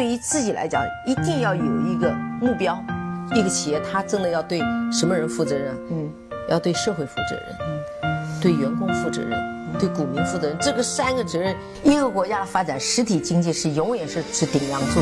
对于自己来讲，一定要有一个目标。一个企业，它真的要对什么人负责任？嗯，要对社会负责任，嗯，对员工负责任，对股民负责任。这个三个责任，一个国家的发展，实体经济是永远是是顶梁柱。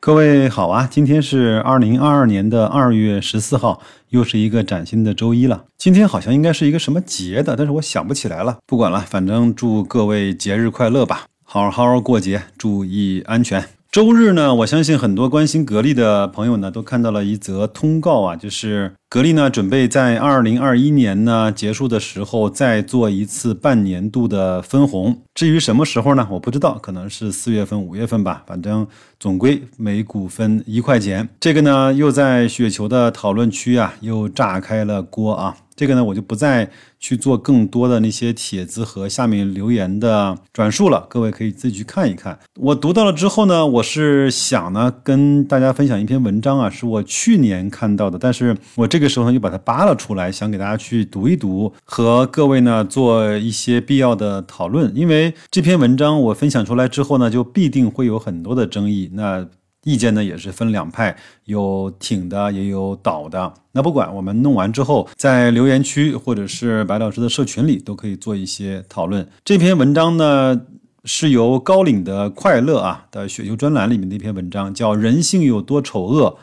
各位好啊，今天是二零二二年的二月十四号，又是一个崭新的周一了。今天好像应该是一个什么节的，但是我想不起来了。不管了，反正祝各位节日快乐吧，好好过节，注意安全。周日呢，我相信很多关心格力的朋友呢，都看到了一则通告啊，就是格力呢准备在二零二一年呢结束的时候再做一次半年度的分红。至于什么时候呢，我不知道，可能是四月份、五月份吧。反正总归每股分一块钱。这个呢，又在雪球的讨论区啊，又炸开了锅啊。这个呢，我就不再去做更多的那些帖子和下面留言的转述了，各位可以自己去看一看。我读到了之后呢，我是想呢跟大家分享一篇文章啊，是我去年看到的，但是我这个这时候呢又把它扒了出来，想给大家去读一读，和各位呢做一些必要的讨论。因为这篇文章我分享出来之后呢，就必定会有很多的争议。那意见呢也是分两派，有挺的，也有倒的。那不管我们弄完之后，在留言区或者是白老师的社群里，都可以做一些讨论。这篇文章呢是由高岭的快乐啊的雪球专栏里面的一篇文章，叫《人性有多丑恶，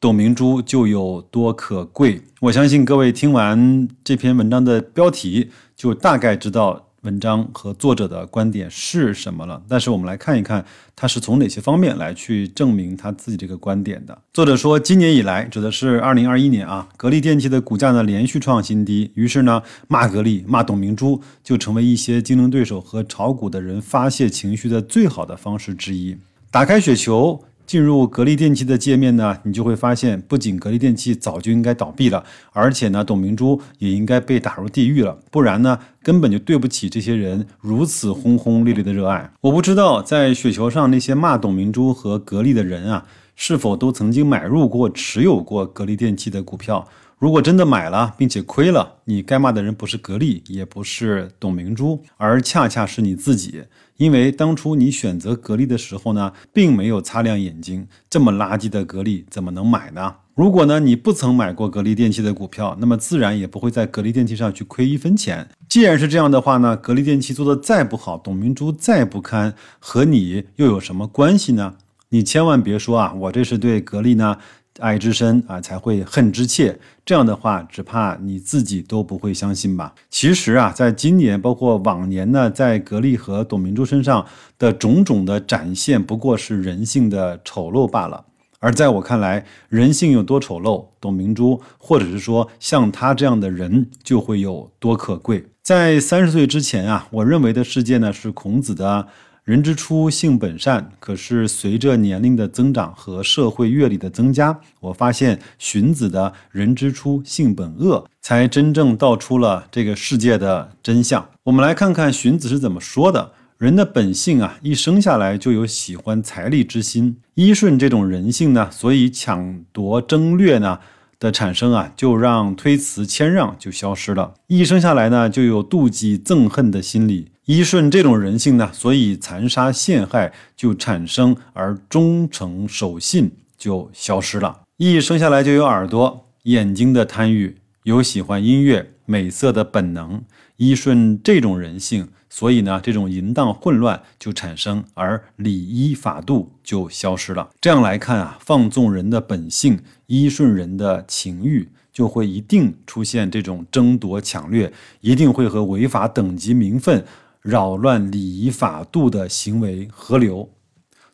董明珠就有多可贵》。我相信各位听完这篇文章的标题，就大概知道。文章和作者的观点是什么了？但是我们来看一看，他是从哪些方面来去证明他自己这个观点的。作者说，今年以来，指的是二零二一年啊，格力电器的股价呢连续创新低，于是呢，骂格力、骂董明珠就成为一些竞争对手和炒股的人发泄情绪的最好的方式之一。打开雪球。进入格力电器的界面呢，你就会发现，不仅格力电器早就应该倒闭了，而且呢，董明珠也应该被打入地狱了，不然呢，根本就对不起这些人如此轰轰烈烈的热爱。我不知道在雪球上那些骂董明珠和格力的人啊，是否都曾经买入过、持有过格力电器的股票。如果真的买了并且亏了，你该骂的人不是格力，也不是董明珠，而恰恰是你自己。因为当初你选择格力的时候呢，并没有擦亮眼睛，这么垃圾的格力怎么能买呢？如果呢你不曾买过格力电器的股票，那么自然也不会在格力电器上去亏一分钱。既然是这样的话呢，格力电器做的再不好，董明珠再不堪，和你又有什么关系呢？你千万别说啊，我这是对格力呢。爱之深啊，才会恨之切。这样的话，只怕你自己都不会相信吧。其实啊，在今年，包括往年呢，在格力和董明珠身上的种种的展现，不过是人性的丑陋罢了。而在我看来，人性有多丑陋，董明珠或者是说像他这样的人就会有多可贵。在三十岁之前啊，我认为的世界呢，是孔子的。人之初，性本善。可是随着年龄的增长和社会阅历的增加，我发现荀子的“人之初，性本恶”才真正道出了这个世界的真相。我们来看看荀子是怎么说的：人的本性啊，一生下来就有喜欢财力之心，依顺这种人性呢，所以抢夺争掠呢的产生啊，就让推辞谦让就消失了。一生下来呢，就有妒忌憎恨的心理。依顺这种人性呢，所以残杀陷害就产生，而忠诚守信就消失了。一生下来就有耳朵、眼睛的贪欲，有喜欢音乐、美色的本能。依顺这种人性，所以呢，这种淫荡混乱就产生，而礼仪法度就消失了。这样来看啊，放纵人的本性，依顺人的情欲。就会一定出现这种争夺抢掠，一定会和违法等级名分。扰乱礼仪法度的行为合流，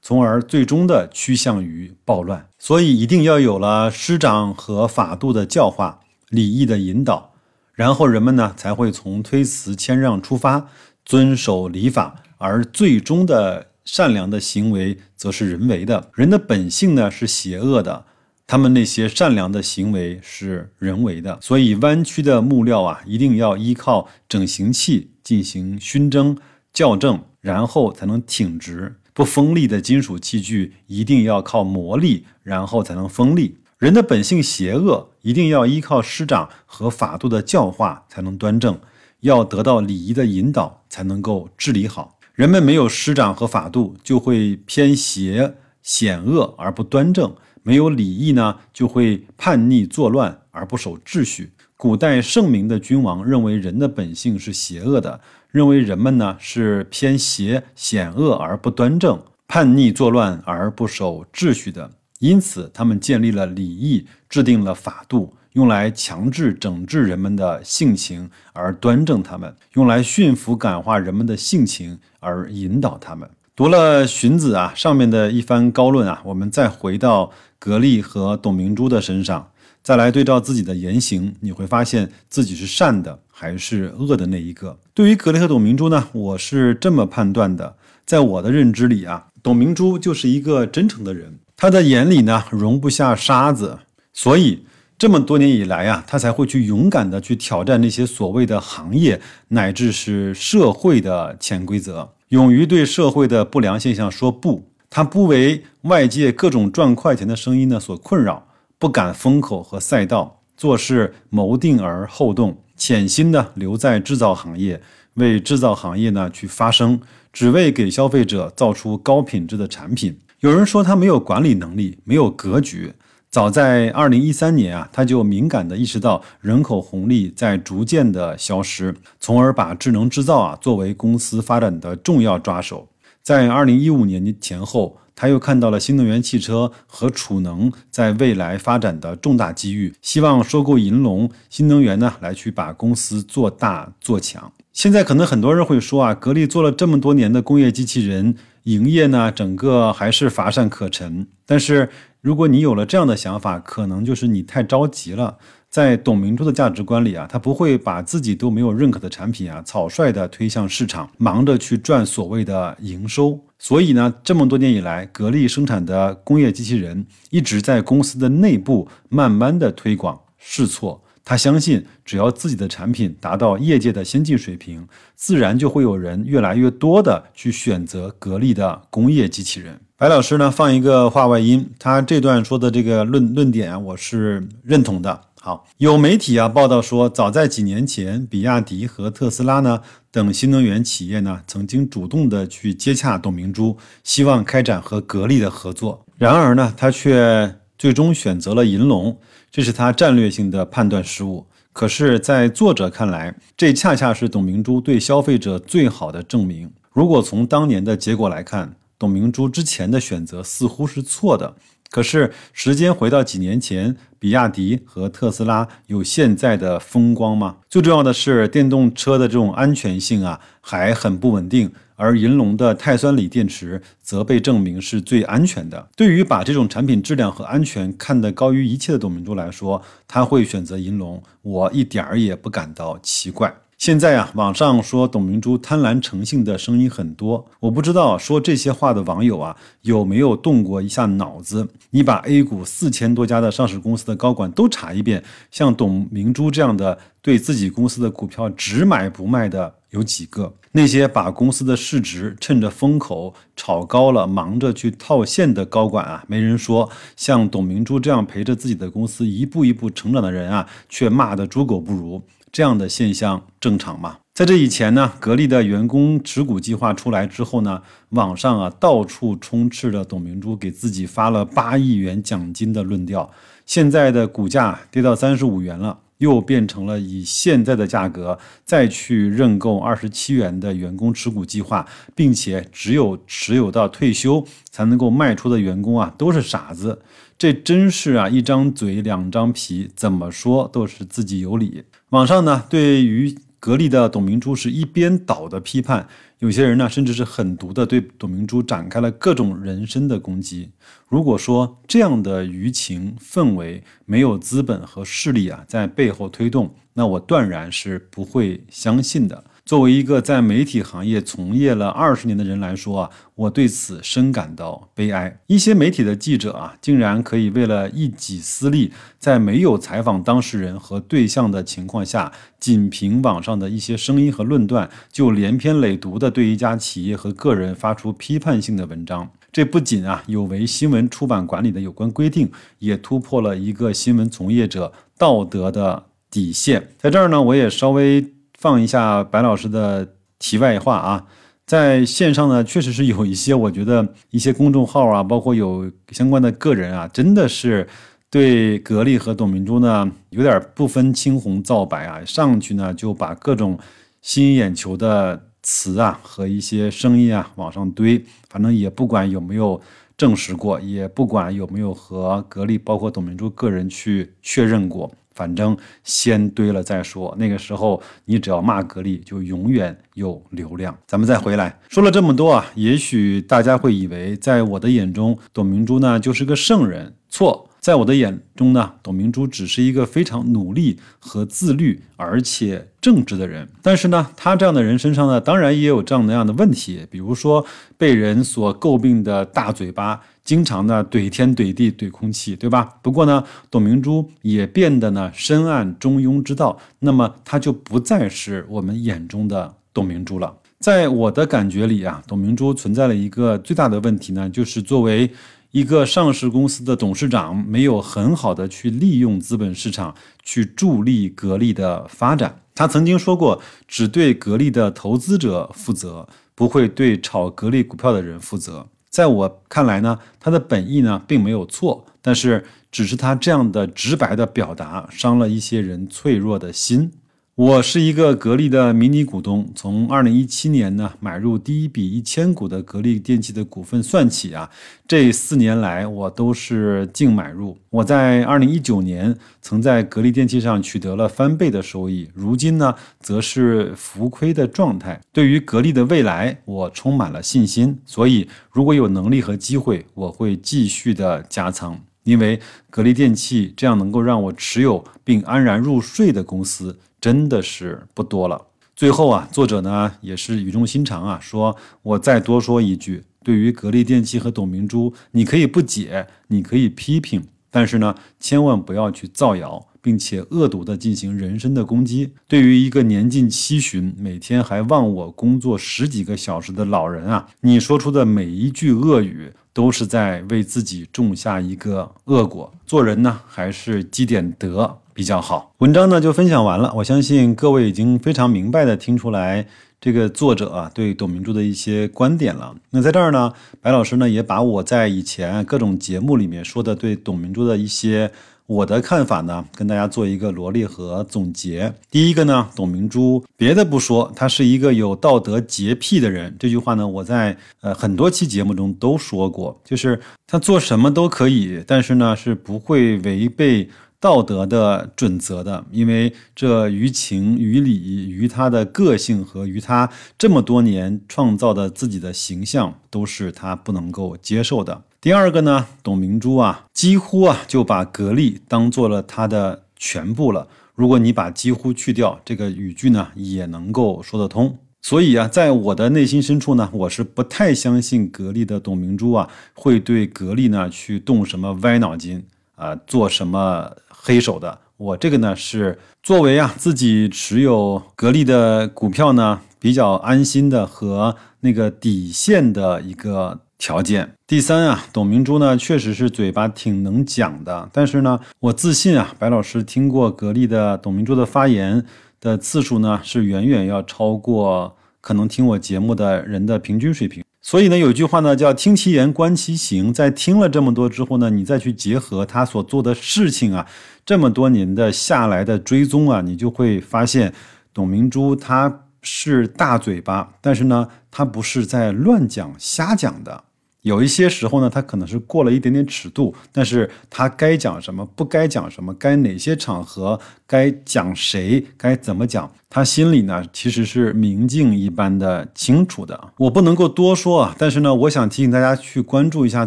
从而最终的趋向于暴乱。所以一定要有了师长和法度的教化、礼仪的引导，然后人们呢才会从推辞谦让出发，遵守礼法，而最终的善良的行为则是人为的。人的本性呢是邪恶的。他们那些善良的行为是人为的，所以弯曲的木料啊，一定要依靠整形器进行熏蒸校正，然后才能挺直；不锋利的金属器具一定要靠磨砺，然后才能锋利。人的本性邪恶，一定要依靠师长和法度的教化才能端正，要得到礼仪的引导才能够治理好。人们没有师长和法度，就会偏邪险恶而不端正；没有礼义呢，就会叛逆作乱而不守秩序。古代圣明的君王认为人的本性是邪恶的，认为人们呢是偏邪险恶而不端正、叛逆作乱而不守秩序的，因此他们建立了礼义，制定了法度。用来强制整治人们的性情而端正他们，用来驯服感化人们的性情而引导他们。读了荀子啊上面的一番高论啊，我们再回到格力和董明珠的身上，再来对照自己的言行，你会发现自己是善的还是恶的那一个。对于格雷和董明珠呢，我是这么判断的，在我的认知里啊，董明珠就是一个真诚的人，她的眼里呢容不下沙子，所以。这么多年以来啊，他才会去勇敢的去挑战那些所谓的行业乃至是社会的潜规则，勇于对社会的不良现象说不。他不为外界各种赚快钱的声音呢所困扰，不赶风口和赛道，做事谋定而后动，潜心的留在制造行业，为制造行业呢去发声，只为给消费者造出高品质的产品。有人说他没有管理能力，没有格局。早在二零一三年啊，他就敏感地意识到人口红利在逐渐的消失，从而把智能制造啊作为公司发展的重要抓手。在二零一五年前后，他又看到了新能源汽车和储能在未来发展的重大机遇，希望收购银龙新能源呢，来去把公司做大做强。现在可能很多人会说啊，格力做了这么多年的工业机器人，营业呢整个还是乏善可陈，但是。如果你有了这样的想法，可能就是你太着急了。在董明珠的价值观里啊，他不会把自己都没有认可的产品啊草率的推向市场，忙着去赚所谓的营收。所以呢，这么多年以来，格力生产的工业机器人一直在公司的内部慢慢的推广试错。他相信，只要自己的产品达到业界的先进水平，自然就会有人越来越多的去选择格力的工业机器人。白老师呢，放一个话外音，他这段说的这个论论点啊，我是认同的。好，有媒体啊报道说，早在几年前，比亚迪和特斯拉呢等新能源企业呢，曾经主动的去接洽董明珠，希望开展和格力的合作。然而呢，他却最终选择了银龙，这是他战略性的判断失误。可是，在作者看来，这恰恰是董明珠对消费者最好的证明。如果从当年的结果来看，董明珠之前的选择似乎是错的，可是时间回到几年前，比亚迪和特斯拉有现在的风光吗？最重要的是，电动车的这种安全性啊还很不稳定，而银龙的钛酸锂电池则被证明是最安全的。对于把这种产品质量和安全看得高于一切的董明珠来说，他会选择银龙，我一点儿也不感到奇怪。现在啊，网上说董明珠贪婪成性的声音很多，我不知道说这些话的网友啊有没有动过一下脑子？你把 A 股四千多家的上市公司的高管都查一遍，像董明珠这样的对自己公司的股票只买不卖的有几个？那些把公司的市值趁着风口炒高了，忙着去套现的高管啊，没人说。像董明珠这样陪着自己的公司一步一步成长的人啊，却骂得猪狗不如。这样的现象正常吗？在这以前呢，格力的员工持股计划出来之后呢，网上啊到处充斥着董明珠给自己发了八亿元奖金的论调。现在的股价跌到三十五元了，又变成了以现在的价格再去认购二十七元的员工持股计划，并且只有持有到退休才能够卖出的员工啊，都是傻子。这真是啊，一张嘴两张皮，怎么说都是自己有理。网上呢，对于格力的董明珠是一边倒的批判，有些人呢，甚至是狠毒的对董明珠展开了各种人身的攻击。如果说这样的舆情氛围没有资本和势力啊在背后推动，那我断然是不会相信的。作为一个在媒体行业从业了二十年的人来说啊，我对此深感到悲哀。一些媒体的记者啊，竟然可以为了一己私利，在没有采访当事人和对象的情况下，仅凭网上的一些声音和论断，就连篇累牍地对一家企业和个人发出批判性的文章。这不仅啊有违新闻出版管理的有关规定，也突破了一个新闻从业者道德的底线。在这儿呢，我也稍微。放一下白老师的题外话啊，在线上呢，确实是有一些，我觉得一些公众号啊，包括有相关的个人啊，真的是对格力和董明珠呢有点不分青红皂白啊，上去呢就把各种吸引眼球的词啊和一些声音啊往上堆，反正也不管有没有证实过，也不管有没有和格力包括董明珠个人去确认过。反正先堆了再说。那个时候，你只要骂格力，就永远有流量。咱们再回来说了这么多啊，也许大家会以为，在我的眼中，董明珠呢就是个圣人。错，在我的眼中呢，董明珠只是一个非常努力和自律，而且正直的人。但是呢，他这样的人身上呢，当然也有这样那样的问题，比如说被人所诟病的大嘴巴。经常呢怼天怼地怼空气，对吧？不过呢，董明珠也变得呢深谙中庸之道，那么她就不再是我们眼中的董明珠了。在我的感觉里啊，董明珠存在了一个最大的问题呢，就是作为一个上市公司的董事长，没有很好的去利用资本市场去助力格力的发展。他曾经说过，只对格力的投资者负责，不会对炒格力股票的人负责。在我看来呢，他的本意呢并没有错，但是只是他这样的直白的表达伤了一些人脆弱的心。我是一个格力的迷你股东，从二零一七年呢买入第一笔一千股的格力电器的股份算起啊，这四年来我都是净买入。我在二零一九年曾在格力电器上取得了翻倍的收益，如今呢则是浮亏的状态。对于格力的未来，我充满了信心，所以如果有能力和机会，我会继续的加仓，因为格力电器这样能够让我持有并安然入睡的公司。真的是不多了。最后啊，作者呢也是语重心长啊，说我再多说一句，对于格力电器和董明珠，你可以不解，你可以批评，但是呢，千万不要去造谣，并且恶毒的进行人身的攻击。对于一个年近七旬，每天还忘我工作十几个小时的老人啊，你说出的每一句恶语，都是在为自己种下一个恶果。做人呢，还是积点德。比较好，文章呢就分享完了。我相信各位已经非常明白的听出来这个作者啊对董明珠的一些观点了。那在这儿呢，白老师呢也把我在以前各种节目里面说的对董明珠的一些我的看法呢，跟大家做一个罗列和总结。第一个呢，董明珠别的不说，她是一个有道德洁癖的人。这句话呢，我在呃很多期节目中都说过，就是她做什么都可以，但是呢是不会违背。道德的准则的，因为这于情于理于他的个性和于他这么多年创造的自己的形象，都是他不能够接受的。第二个呢，董明珠啊，几乎啊就把格力当做了他的全部了。如果你把几乎去掉，这个语句呢也能够说得通。所以啊，在我的内心深处呢，我是不太相信格力的董明珠啊会对格力呢去动什么歪脑筋啊，做什么。黑手的，我这个呢是作为啊自己持有格力的股票呢比较安心的和那个底线的一个条件。第三啊，董明珠呢确实是嘴巴挺能讲的，但是呢我自信啊，白老师听过格力的董明珠的发言的次数呢是远远要超过可能听我节目的人的平均水平。所以呢，有句话呢叫“听其言，观其行”。在听了这么多之后呢，你再去结合他所做的事情啊，这么多年的下来的追踪啊，你就会发现，董明珠她是大嘴巴，但是呢，她不是在乱讲瞎讲的。有一些时候呢，他可能是过了一点点尺度，但是他该讲什么，不该讲什么，该哪些场合该讲谁，该怎么讲，他心里呢其实是明镜一般的清楚的。我不能够多说啊，但是呢，我想提醒大家去关注一下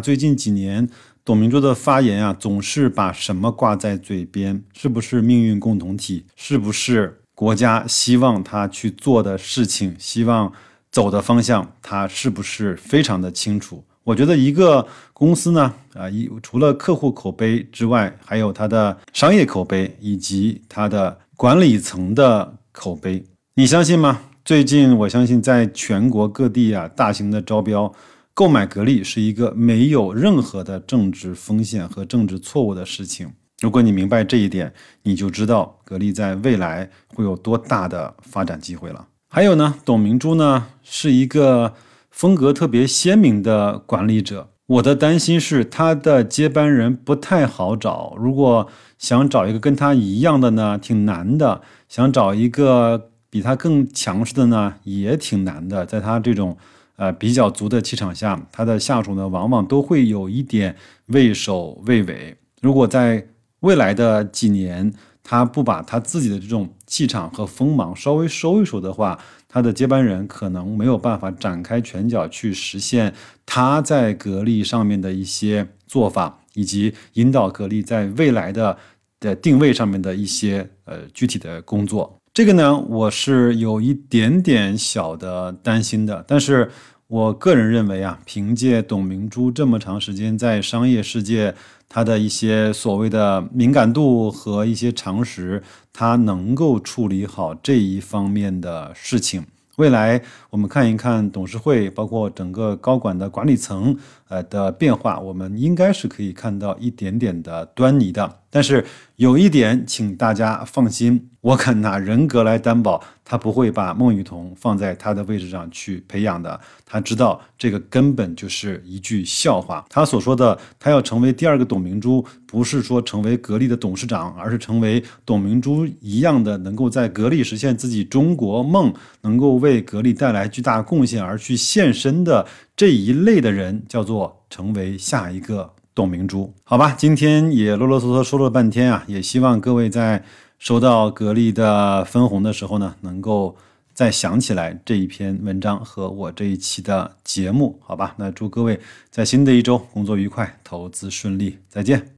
最近几年董明珠的发言啊，总是把什么挂在嘴边，是不是命运共同体，是不是国家希望他去做的事情，希望走的方向，他是不是非常的清楚？我觉得一个公司呢，啊，一除了客户口碑之外，还有它的商业口碑以及它的管理层的口碑，你相信吗？最近我相信在全国各地啊，大型的招标购买格力是一个没有任何的政治风险和政治错误的事情。如果你明白这一点，你就知道格力在未来会有多大的发展机会了。还有呢，董明珠呢是一个风格特别鲜明的管理者。我的担心是，他的接班人不太好找。如果想找一个跟他一样的呢，挺难的；想找一个比他更强势的呢，也挺难的。在他这种呃比较足的气场下，他的下属呢，往往都会有一点畏首畏尾。如果在未来的几年，他不把他自己的这种气场和锋芒稍微收一收的话，他的接班人可能没有办法展开拳脚去实现他在格力上面的一些做法，以及引导格力在未来的的定位上面的一些呃具体的工作。这个呢，我是有一点点小的担心的。但是我个人认为啊，凭借董明珠这么长时间在商业世界，他的一些所谓的敏感度和一些常识。他能够处理好这一方面的事情。未来我们看一看董事会，包括整个高管的管理层，呃的变化，我们应该是可以看到一点点的端倪的。但是有一点，请大家放心。我敢拿人格来担保，他不会把孟雨桐放在他的位置上去培养的。他知道这个根本就是一句笑话。他所说的他要成为第二个董明珠，不是说成为格力的董事长，而是成为董明珠一样的，能够在格力实现自己中国梦，能够为格力带来巨大贡献而去献身的这一类的人，叫做成为下一个董明珠。好吧，今天也啰啰嗦嗦说了半天啊，也希望各位在。收到格力的分红的时候呢，能够再想起来这一篇文章和我这一期的节目，好吧？那祝各位在新的一周工作愉快，投资顺利，再见。